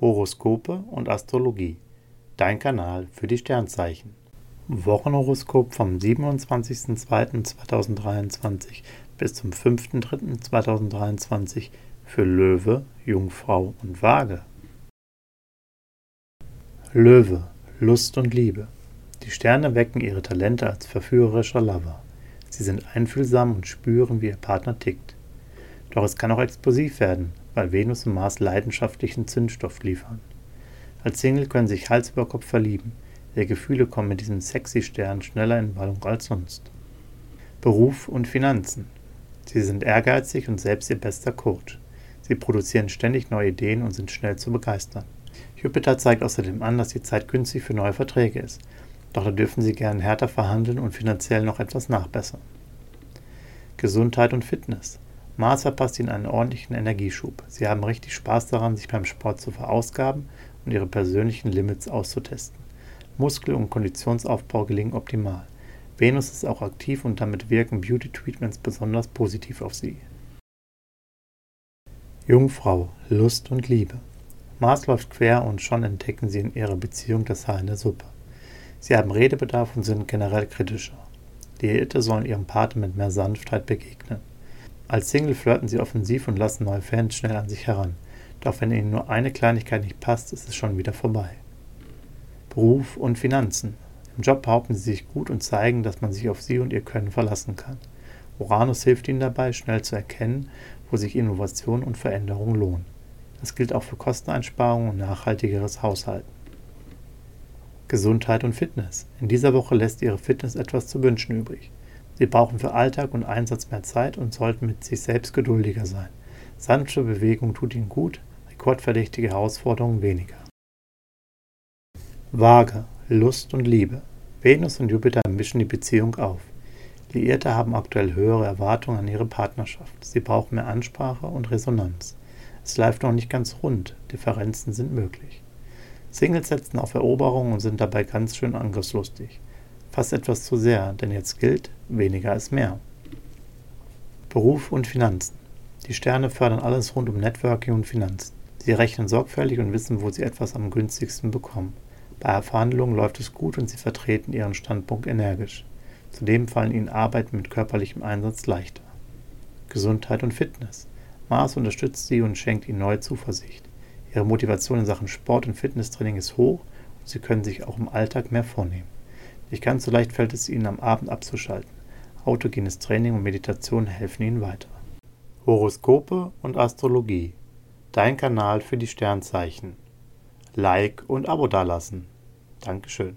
Horoskope und Astrologie. Dein Kanal für die Sternzeichen. Wochenhoroskop vom 27.02.2023 bis zum 5.03.2023 für Löwe, Jungfrau und Waage. Löwe, Lust und Liebe. Die Sterne wecken ihre Talente als verführerischer Lover. Sie sind einfühlsam und spüren, wie ihr Partner tickt. Doch es kann auch explosiv werden, weil Venus und Mars leidenschaftlichen Zündstoff liefern. Als Single können sich Hals über Kopf verlieben. Ihre Gefühle kommen mit diesem sexy Stern schneller in Wallung als sonst. Beruf und Finanzen. Sie sind ehrgeizig und selbst ihr bester Coach. Sie produzieren ständig neue Ideen und sind schnell zu begeistern. Jupiter zeigt außerdem an, dass die Zeit günstig für neue Verträge ist. Doch da dürfen Sie gern härter verhandeln und finanziell noch etwas nachbessern. Gesundheit und Fitness. Mars verpasst Ihnen einen ordentlichen Energieschub. Sie haben richtig Spaß daran, sich beim Sport zu verausgaben und Ihre persönlichen Limits auszutesten. Muskel- und Konditionsaufbau gelingen optimal. Venus ist auch aktiv und damit wirken Beauty-Treatments besonders positiv auf Sie. Jungfrau, Lust und Liebe. Mars läuft quer und schon entdecken Sie in Ihrer Beziehung das Haar in der Suppe. Sie haben Redebedarf und sind generell kritischer. Die Hitte sollen Ihrem Partner mit mehr Sanftheit begegnen. Als Single flirten sie offensiv und lassen neue Fans schnell an sich heran. Doch wenn ihnen nur eine Kleinigkeit nicht passt, ist es schon wieder vorbei. Beruf und Finanzen. Im Job behaupten sie sich gut und zeigen, dass man sich auf sie und ihr Können verlassen kann. Uranus hilft ihnen dabei, schnell zu erkennen, wo sich Innovation und Veränderung lohnen. Das gilt auch für Kosteneinsparungen und nachhaltigeres Haushalten. Gesundheit und Fitness. In dieser Woche lässt ihre Fitness etwas zu wünschen übrig. Sie brauchen für Alltag und Einsatz mehr Zeit und sollten mit sich selbst geduldiger sein. Sanfte Bewegung tut ihnen gut, rekordverdächtige Herausforderungen weniger. Waage, Lust und Liebe. Venus und Jupiter mischen die Beziehung auf. Liierte haben aktuell höhere Erwartungen an ihre Partnerschaft. Sie brauchen mehr Ansprache und Resonanz. Es läuft noch nicht ganz rund, Differenzen sind möglich. Singles setzen auf Eroberung und sind dabei ganz schön angriffslustig fast etwas zu sehr, denn jetzt gilt, weniger ist mehr. Beruf und Finanzen. Die Sterne fördern alles rund um Networking und Finanzen. Sie rechnen sorgfältig und wissen, wo sie etwas am günstigsten bekommen. Bei Verhandlungen läuft es gut und sie vertreten ihren Standpunkt energisch. Zudem fallen ihnen Arbeiten mit körperlichem Einsatz leichter. Gesundheit und Fitness. Mars unterstützt sie und schenkt ihnen neue Zuversicht. Ihre Motivation in Sachen Sport und Fitnesstraining ist hoch und sie können sich auch im Alltag mehr vornehmen. Nicht ganz so leicht fällt es ihnen am Abend abzuschalten. Autogenes Training und Meditation helfen ihnen weiter. Horoskope und Astrologie. Dein Kanal für die Sternzeichen. Like und Abo dalassen. Dankeschön.